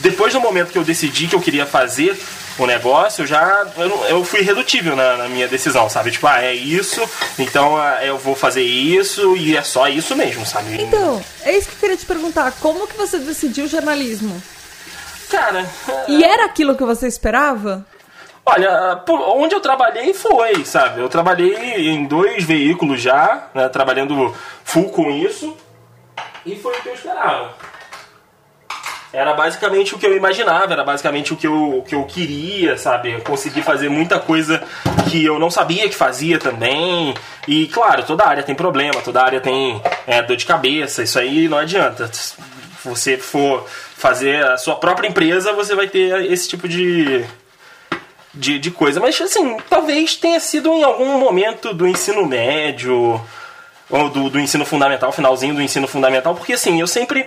Speaker 2: depois do momento que eu decidi que eu queria fazer o negócio, eu já eu, eu fui redutível na, na, minha decisão, sabe? Tipo, ah, é isso, então ah, eu vou fazer isso e é só isso mesmo, sabe?
Speaker 1: Então, é isso que eu queria te perguntar. Como que você decidiu jornalismo?
Speaker 2: Cara...
Speaker 1: E era aquilo que você esperava?
Speaker 2: Olha, onde eu trabalhei foi, sabe? Eu trabalhei em dois veículos já, né, trabalhando full com isso. E foi o que eu esperava. Era basicamente o que eu imaginava, era basicamente o que eu, o que eu queria, sabe? Eu consegui fazer muita coisa que eu não sabia que fazia também. E claro, toda área tem problema, toda área tem é, dor de cabeça, isso aí não adianta. Se você for fazer a sua própria empresa, você vai ter esse tipo de, de, de coisa. Mas assim, talvez tenha sido em algum momento do ensino médio do, do ensino fundamental, finalzinho do ensino fundamental, porque assim, eu sempre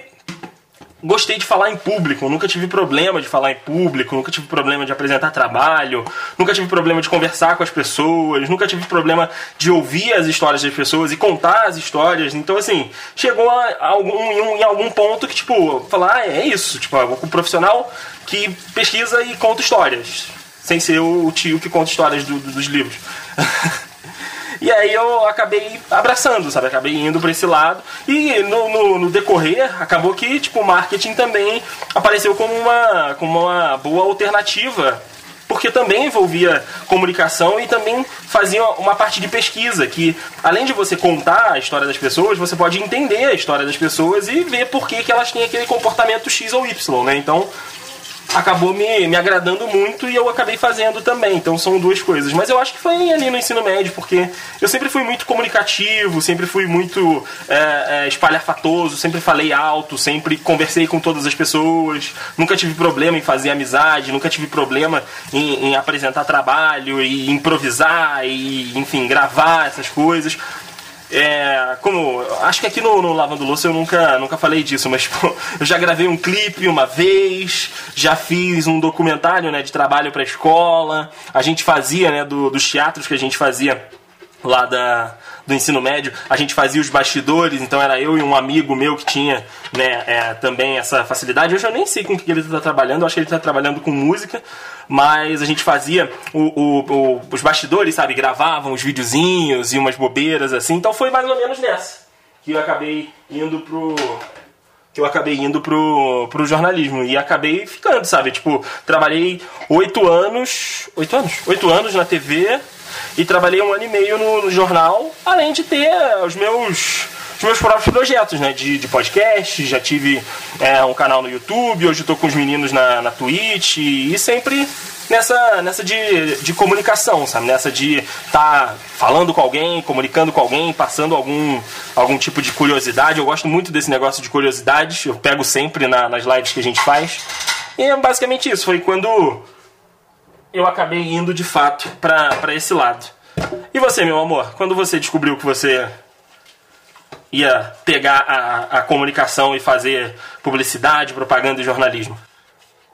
Speaker 2: gostei de falar em público, nunca tive problema de falar em público, nunca tive problema de apresentar trabalho, nunca tive problema de conversar com as pessoas, nunca tive problema de ouvir as histórias das pessoas e contar as histórias. Então, assim, chegou a algum, em, algum ponto que, tipo, falar, ah, é isso, tipo, com um profissional que pesquisa e conta histórias, sem ser o tio que conta histórias do, do, dos livros. E aí eu acabei abraçando, sabe? Acabei indo para esse lado. E no, no, no, decorrer, acabou que, tipo, o marketing também apareceu como uma, como uma boa alternativa. Porque também envolvia comunicação e também fazia uma parte de pesquisa, que além de você contar a história das pessoas, você pode entender a história das pessoas e ver por que, que elas têm aquele comportamento X ou Y, né? Então, acabou me, me agradando muito e eu acabei fazendo também. Então são duas coisas. Mas eu acho que foi ali no ensino médio, porque eu sempre fui muito comunicativo, sempre fui muito é, é, espalhafatoso, sempre falei alto, sempre conversei com todas as pessoas, nunca tive problema em fazer amizade, nunca tive problema em, em apresentar trabalho e improvisar e, enfim, gravar essas coisas. É, como. Acho que aqui no, no, Lavando Louça eu nunca, nunca falei disso, mas pô, eu já gravei um clipe uma vez, já fiz um documentário né, de trabalho para escola. A gente fazia, né, do, dos teatros que a gente fazia lá da, do ensino médio, a gente fazia os bastidores, então era eu e um amigo meu que tinha né, é, também essa facilidade. Hoje eu nem sei com o que ele está trabalhando, eu acho que ele está trabalhando com música, mas a gente fazia o, o, o, os bastidores, sabe? Gravavam os videozinhos e umas bobeiras assim, então foi mais ou menos nessa que eu acabei indo pro que eu acabei indo pro, pro jornalismo e acabei ficando, sabe? Tipo, trabalhei oito anos. Oito anos? Oito anos na TV e trabalhei um ano e meio no, no jornal, além de ter os meus meus próprios projetos, né? De, de podcast, já tive é, um canal no YouTube, hoje estou com os meninos na, na Twitch e sempre nessa, nessa de, de comunicação, sabe? Nessa de estar tá falando com alguém, comunicando com alguém, passando algum, algum tipo de curiosidade. Eu gosto muito desse negócio de curiosidades, eu pego sempre na, nas lives que a gente faz. E é basicamente isso, foi quando eu acabei indo de fato para esse lado. E você, meu amor, quando você descobriu que você ia pegar a, a comunicação e fazer publicidade, propaganda e jornalismo?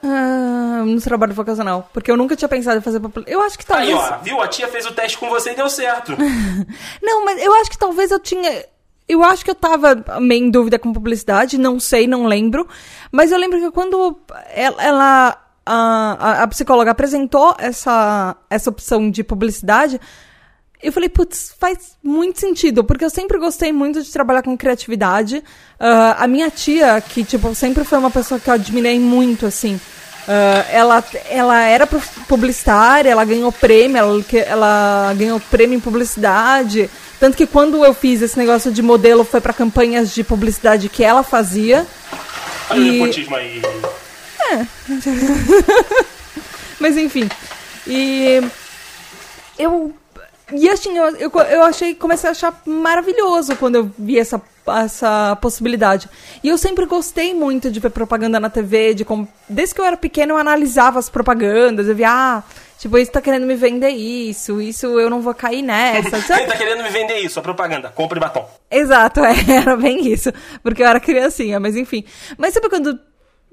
Speaker 1: Ah, no trabalho vocacional. Porque eu nunca tinha pensado em fazer Eu acho que talvez.
Speaker 2: Aí, ó, viu? A tia fez o teste com você e deu certo.
Speaker 1: não, mas eu acho que talvez eu tinha. Eu acho que eu tava meio em dúvida com publicidade, não sei, não lembro. Mas eu lembro que quando ela, ela a, a, psicóloga apresentou essa, essa opção de publicidade, eu falei, putz, faz muito sentido, porque eu sempre gostei muito de trabalhar com criatividade. Uh, a minha tia, que, tipo, sempre foi uma pessoa que eu admirei muito, assim, uh, ela, ela era publicitária, ela ganhou prêmio, ela, ela ganhou prêmio em publicidade. Tanto que quando eu fiz esse negócio de modelo, foi para campanhas de publicidade que ela fazia.
Speaker 2: Olha e... o nepotismo aí. É.
Speaker 1: Mas enfim. E eu e assim, eu, eu, eu achei, comecei a achar maravilhoso quando eu vi essa, essa possibilidade. E eu sempre gostei muito de ver propaganda na TV, de como, desde que eu era pequena eu analisava as propagandas, eu via, ah, tipo, isso tá querendo me vender isso, isso eu não vou cair nessa.
Speaker 2: Quem tá querendo me vender isso? A propaganda, compre batom.
Speaker 1: Exato, é, era bem isso, porque eu era criancinha, mas enfim. Mas sabe quando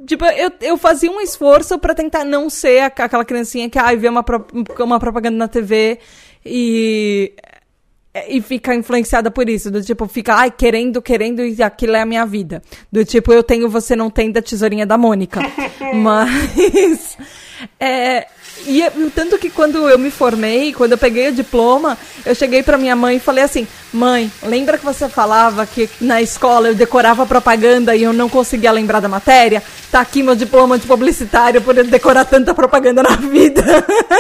Speaker 1: Tipo, eu, eu fazia um esforço para tentar não ser aquela criancinha que, ai, vê uma, pro, uma propaganda na TV e e fica influenciada por isso, do tipo, fica, ai, querendo, querendo, e aquilo é a minha vida. Do tipo, eu tenho, você não tem, da tesourinha da Mônica. Mas, é, e tanto que quando eu me formei, quando eu peguei o diploma, eu cheguei para minha mãe e falei assim: "Mãe, lembra que você falava que na escola eu decorava propaganda e eu não conseguia lembrar da matéria? Tá aqui meu diploma de publicitário por eu decorar tanta propaganda na vida."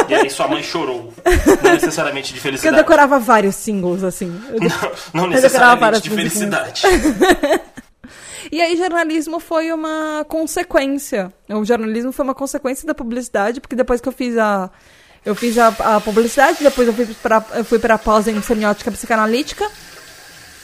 Speaker 2: E aí sua mãe chorou, não necessariamente de felicidade.
Speaker 1: Porque eu decorava vários singles assim.
Speaker 2: Não, não necessariamente de felicidade.
Speaker 1: E aí jornalismo foi uma consequência. O jornalismo foi uma consequência da publicidade, porque depois que eu fiz a eu fiz a, a publicidade, depois eu fui para eu fui para pós em semiótica psicanalítica.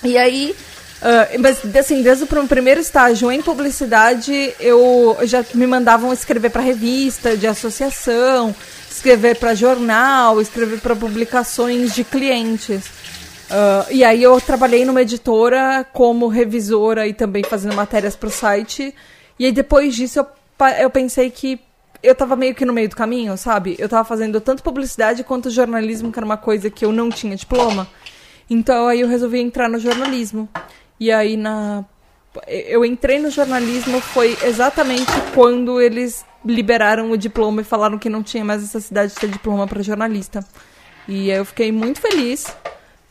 Speaker 1: E aí Uh, mas, assim, desde o primeiro estágio em publicidade, eu já me mandavam escrever para revista de associação, escrever para jornal, escrever para publicações de clientes. Uh, e aí eu trabalhei numa editora como revisora e também fazendo matérias para o site. E aí depois disso eu, eu pensei que eu tava meio que no meio do caminho, sabe? Eu tava fazendo tanto publicidade quanto jornalismo, que era uma coisa que eu não tinha diploma. Então aí eu resolvi entrar no jornalismo. E aí na eu entrei no jornalismo foi exatamente quando eles liberaram o diploma e falaram que não tinha mais necessidade de ter diploma para jornalista. E eu fiquei muito feliz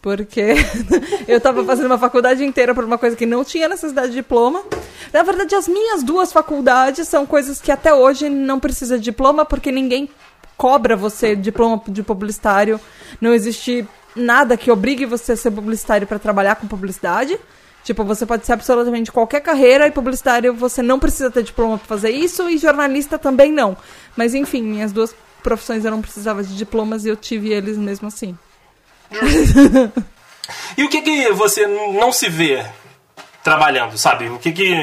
Speaker 1: porque eu estava fazendo uma faculdade inteira por uma coisa que não tinha necessidade de diploma. Na verdade, as minhas duas faculdades são coisas que até hoje não precisa de diploma, porque ninguém cobra você diploma de publicitário. Não existe nada que obrigue você a ser publicitário para trabalhar com publicidade. Tipo, você pode ser absolutamente qualquer carreira e publicitário você não precisa ter diploma para fazer isso e jornalista também não. Mas enfim, minhas duas profissões eu não precisava de diplomas e eu tive eles mesmo assim
Speaker 2: e o que que você não se vê trabalhando, sabe? O que que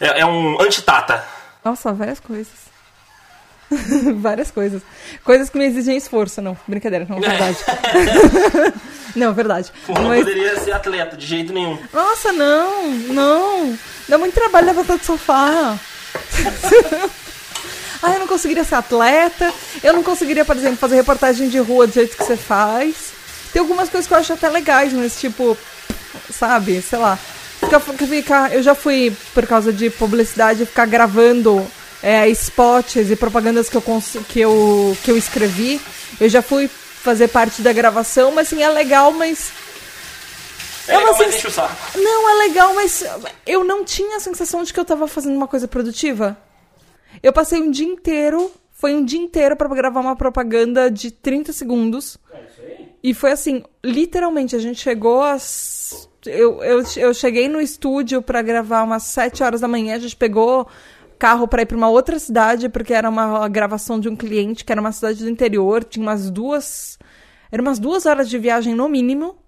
Speaker 2: é, é um antitata?
Speaker 1: Nossa, várias coisas. várias coisas. Coisas que me exigem esforço, não. Brincadeira, não, verdade. não, verdade.
Speaker 2: Porra, Mas... não poderia ser atleta de jeito nenhum.
Speaker 1: Nossa, não, não. Dá muito trabalho levantar do sofá. ah, eu não conseguiria ser atleta. Eu não conseguiria, por exemplo, fazer reportagem de rua do jeito que você faz. Tem algumas coisas que eu acho até legais, mas tipo, sabe, sei lá. Eu já fui, por causa de publicidade, ficar gravando é, spots e propagandas que eu, que, eu, que eu escrevi. Eu já fui fazer parte da gravação, mas assim, é legal, mas.
Speaker 2: É, legal, o saco.
Speaker 1: Não, é legal, mas eu não tinha a sensação de que eu tava fazendo uma coisa produtiva. Eu passei um dia inteiro, foi um dia inteiro para gravar uma propaganda de 30 segundos. É isso aí? E foi assim, literalmente, a gente chegou às. Eu, eu, eu cheguei no estúdio para gravar umas 7 horas da manhã, a gente pegou carro para ir para uma outra cidade, porque era uma gravação de um cliente que era uma cidade do interior, tinha umas duas. Eram umas duas horas de viagem no mínimo.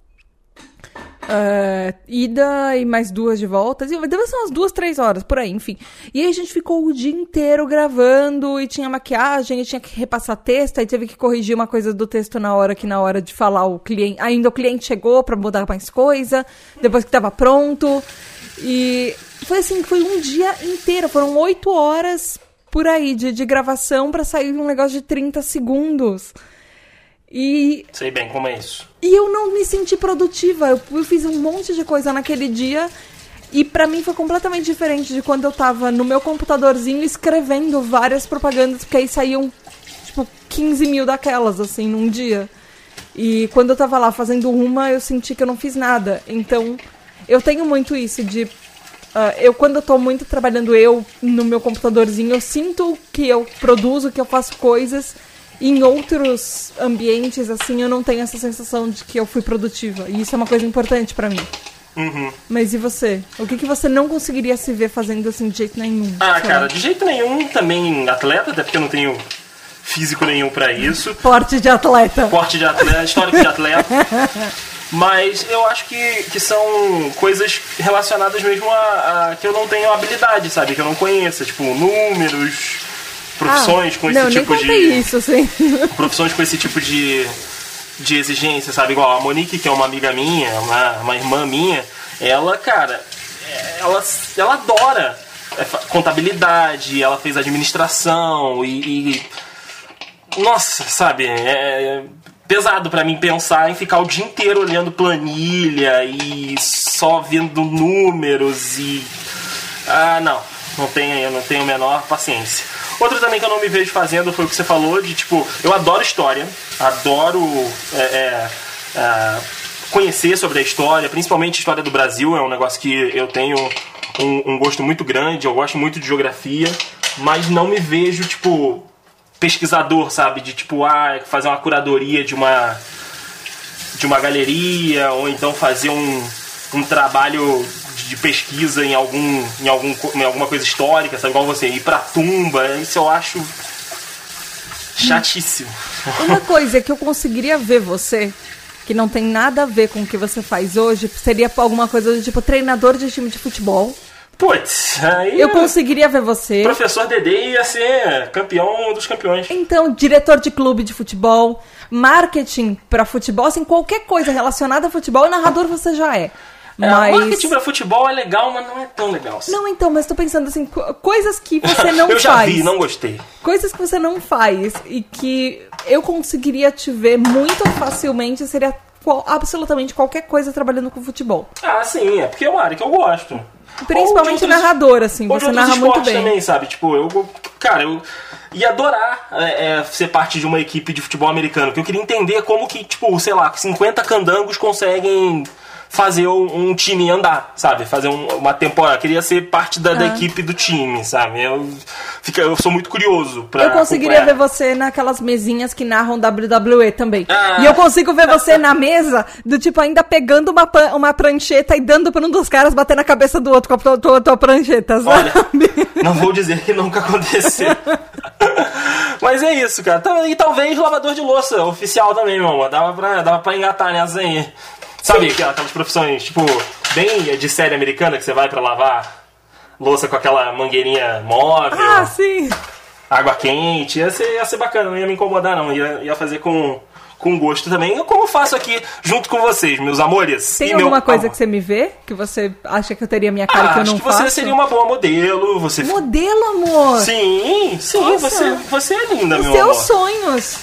Speaker 1: Uh, ida e mais duas de volta. Deve ser umas duas, três horas, por aí, enfim. E aí a gente ficou o dia inteiro gravando e tinha maquiagem, e tinha que repassar texto, aí teve que corrigir uma coisa do texto na hora que na hora de falar o cliente. Ainda o cliente chegou para mudar mais coisa, depois que tava pronto. E foi assim, foi um dia inteiro, foram oito horas por aí de, de gravação para sair um negócio de 30 segundos. E.
Speaker 2: Sei bem como é isso.
Speaker 1: E eu não me senti produtiva. Eu, eu fiz um monte de coisa naquele dia. E para mim foi completamente diferente de quando eu tava no meu computadorzinho escrevendo várias propagandas, porque aí saíam, tipo, 15 mil daquelas, assim, num dia. E quando eu tava lá fazendo uma, eu senti que eu não fiz nada. Então, eu tenho muito isso de. Uh, eu, quando eu tô muito trabalhando eu no meu computadorzinho, eu sinto que eu produzo, que eu faço coisas. Em outros ambientes, assim, eu não tenho essa sensação de que eu fui produtiva. E isso é uma coisa importante para mim.
Speaker 2: Uhum.
Speaker 1: Mas e você? O que, que você não conseguiria se ver fazendo assim de jeito nenhum?
Speaker 2: Ah, cara, de jeito nenhum também atleta, até porque eu não tenho físico nenhum para isso.
Speaker 1: Porte de atleta.
Speaker 2: Porte de atleta, histórico de atleta. Mas eu acho que, que são coisas relacionadas mesmo a, a, que eu não tenho habilidade, sabe? Que eu não conheço, tipo números, profissões ah, com esse
Speaker 1: não,
Speaker 2: tipo
Speaker 1: nem
Speaker 2: de.
Speaker 1: isso, sim.
Speaker 2: Profissões com esse tipo de, de exigência, sabe? Igual a Monique, que é uma amiga minha, uma, uma irmã minha, ela, cara, ela, ela adora é, contabilidade, ela fez administração e, e nossa, sabe? É, pesado para mim pensar em ficar o dia inteiro olhando planilha e só vendo números e ah não não tenho não tenho a menor paciência outro também que eu não me vejo fazendo foi o que você falou de tipo eu adoro história adoro é, é, é, conhecer sobre a história principalmente a história do Brasil é um negócio que eu tenho um, um gosto muito grande eu gosto muito de geografia mas não me vejo tipo pesquisador, sabe? De tipo, ah, fazer uma curadoria de uma de uma galeria ou então fazer um, um trabalho de pesquisa em algum em algum em alguma coisa histórica, sabe? Igual você ir pra tumba, isso eu acho chatíssimo.
Speaker 1: Uma coisa que eu conseguiria ver você que não tem nada a ver com o que você faz hoje, seria alguma coisa do tipo treinador de time de futebol.
Speaker 2: Putz, aí.
Speaker 1: Eu conseguiria ver você.
Speaker 2: Professor Dedê ia ser campeão dos campeões.
Speaker 1: Então, diretor de clube de futebol, marketing para futebol, assim, qualquer coisa relacionada a futebol narrador você já é.
Speaker 2: É, mas... marketing pra futebol é legal, mas não é tão legal.
Speaker 1: Assim. Não, então, mas tô pensando assim, coisas que você não faz.
Speaker 2: Eu já vi, não gostei.
Speaker 1: Coisas que você não faz e que eu conseguiria te ver muito facilmente seria absolutamente qualquer coisa trabalhando com futebol.
Speaker 2: Ah, sim, é porque é uma área que eu gosto.
Speaker 1: Principalmente outros, narrador, assim, você narra muito bem.
Speaker 2: também, sabe? Tipo, eu, cara, eu ia adorar é, é, ser parte de uma equipe de futebol americano, que eu queria entender como que, tipo, sei lá, 50 candangos conseguem fazer um, um time andar, sabe? Fazer um, uma temporada. Queria ser parte da, ah. da, equipe do time, sabe? Eu, fica, eu sou muito curioso pra.
Speaker 1: Eu conseguiria ver você naquelas mesinhas que narram WWE também. Ah. E eu consigo ver você na mesa, do tipo, ainda pegando uma, uma prancheta e dando pra um dos caras bater na cabeça do outro com a tua, tua, tua prancheta, sabe?
Speaker 2: Olha, não vou dizer que nunca aconteceu. Mas é isso, cara. E talvez lavador de louça oficial também, meu amor. Dava pra, dava pra engatar nessa aí. Sabe aquelas profissões, tipo, bem de série americana que você vai para lavar louça com aquela mangueirinha móvel?
Speaker 1: Ah, sim!
Speaker 2: Água quente, ia ser, ia ser bacana, não ia me incomodar não, ia, ia fazer com, com gosto também, como faço aqui junto com vocês, meus amores.
Speaker 1: Tem alguma coisa amor. que você me vê? Que você acha que eu teria minha cara ah, que eu não
Speaker 2: acho
Speaker 1: que faço?
Speaker 2: você seria uma boa modelo. Você...
Speaker 1: Modelo, amor?
Speaker 2: Sim, sim, você, você é linda, meu amor.
Speaker 1: Os seus sonhos.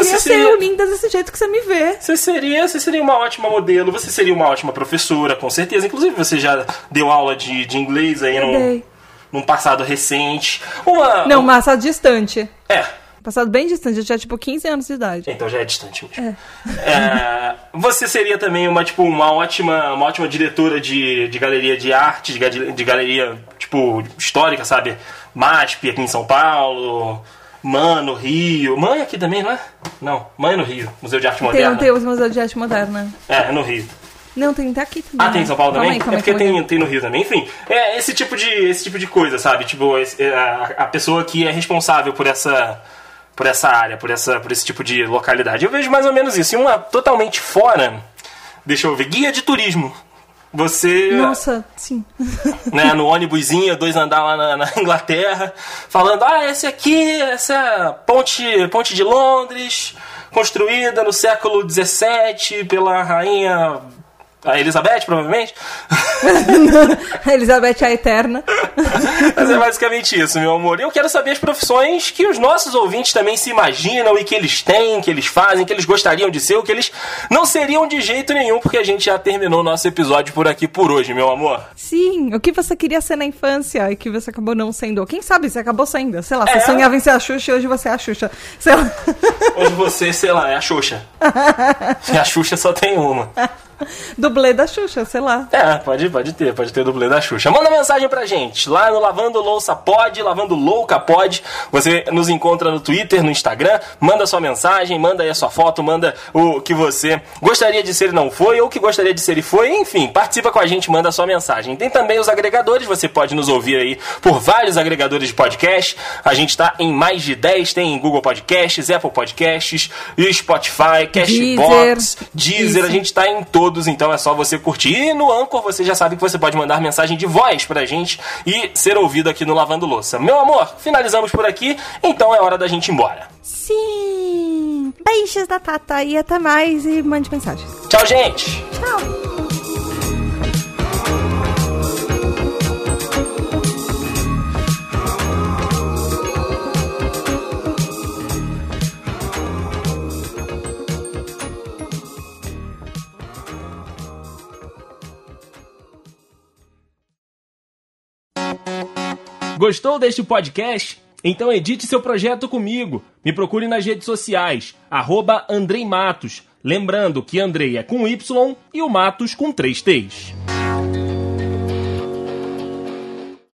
Speaker 1: Queria
Speaker 2: Você
Speaker 1: ser
Speaker 2: seria-
Speaker 1: linda desse jeito que você me vê.
Speaker 2: Você seria, você seria uma ótima modelo, você seria uma ótima professora, com certeza. Inclusive, você já deu aula de, de inglês aí num,
Speaker 1: Dei.
Speaker 2: num passado recente. Uma.
Speaker 1: Não, passado distante.
Speaker 2: É.
Speaker 1: Passado bem distante, eu tinha tipo 15 anos de idade.
Speaker 2: Então já é distante mesmo. É, você seria também uma, tipo, uma ótima, uma ótima diretora de, de galeria de arte, de, de galeria, tipo, histórica, sabe? MASP aqui em São Paulo, MAN no Rio. MAN é aqui também, não é? Não, MAN é no Rio, Museu de Arte
Speaker 1: Tem,
Speaker 2: Moderna.
Speaker 1: tem os museus de arte moderna.
Speaker 2: É, é no Rio.
Speaker 1: Não, tem até aqui também.
Speaker 2: Ah, tem em São Paulo também?
Speaker 1: aí,
Speaker 2: é porque tem, tem no Rio também. Enfim, é esse tipo de, esse tipo de coisa, sabe? Tipo, é, a, a pessoa que é responsável por essa, por essa área, por, essa, por esse tipo de localidade. Eu vejo mais ou menos isso. E uma totalmente fora, deixa eu ver, guia de turismo. Você,
Speaker 1: Nossa, sim.
Speaker 2: né, no ônibusinho, dois andar lá na, na Inglaterra, falando, ah, esse aqui, essa é ponte, ponte de Londres, construída no século XVII pela rainha a Elizabeth, provavelmente.
Speaker 1: Elizabeth a Eterna.
Speaker 2: Mas é basicamente isso, meu amor. Eu quero saber as profissões que os nossos ouvintes também se imaginam e que eles têm, que eles fazem, que eles gostariam de ser, o que eles não seriam de jeito nenhum, porque a gente já terminou o nosso episódio por aqui por hoje, meu amor.
Speaker 1: Sim, o que você queria ser na infância e que você acabou não sendo. Quem sabe você acabou sendo. Sei lá, você
Speaker 2: É.
Speaker 1: sonhava em ser a Xuxa e hoje você é a Xuxa. Sei lá.
Speaker 2: Hoje você, sei lá, é a Xuxa. E a Xuxa só tem uma.
Speaker 1: Dublê da Xuxa, sei lá.
Speaker 2: É, pode, pode ter, pode ter dublê da Xuxa. Manda mensagem pra gente, lá no Lavando Louça Pod, Lavando Louca Pod. Você nos encontra no Twitter, no Instagram, manda sua mensagem, manda aí a sua foto, manda o que você gostaria de ser e não foi, ou que gostaria de ser e foi, enfim, participa com a gente, manda sua mensagem. Tem também os agregadores, você pode nos ouvir aí por vários agregadores de podcast. A gente tá em mais de 10, tem Google Podcasts, Apple Podcasts, Spotify, Cashbox, Deezer,
Speaker 1: Isso.
Speaker 2: a gente tá em todos, então é só você curtir. E no Anchor você já sabe que você pode mandar mensagem de voz pra gente e ser ouvido aqui no Lavando Louça. Meu amor, finalizamos por aqui, então é hora da gente ir embora.
Speaker 1: Sim! Beijos da Tata e até mais e mande mensagens.
Speaker 2: Tchau, gente!
Speaker 1: Tchau!
Speaker 2: Gostou deste podcast? Então edite seu projeto comigo. Me procure nas redes sociais, arroba. Lembrando que Andrei é com Y e o Matos com três T's.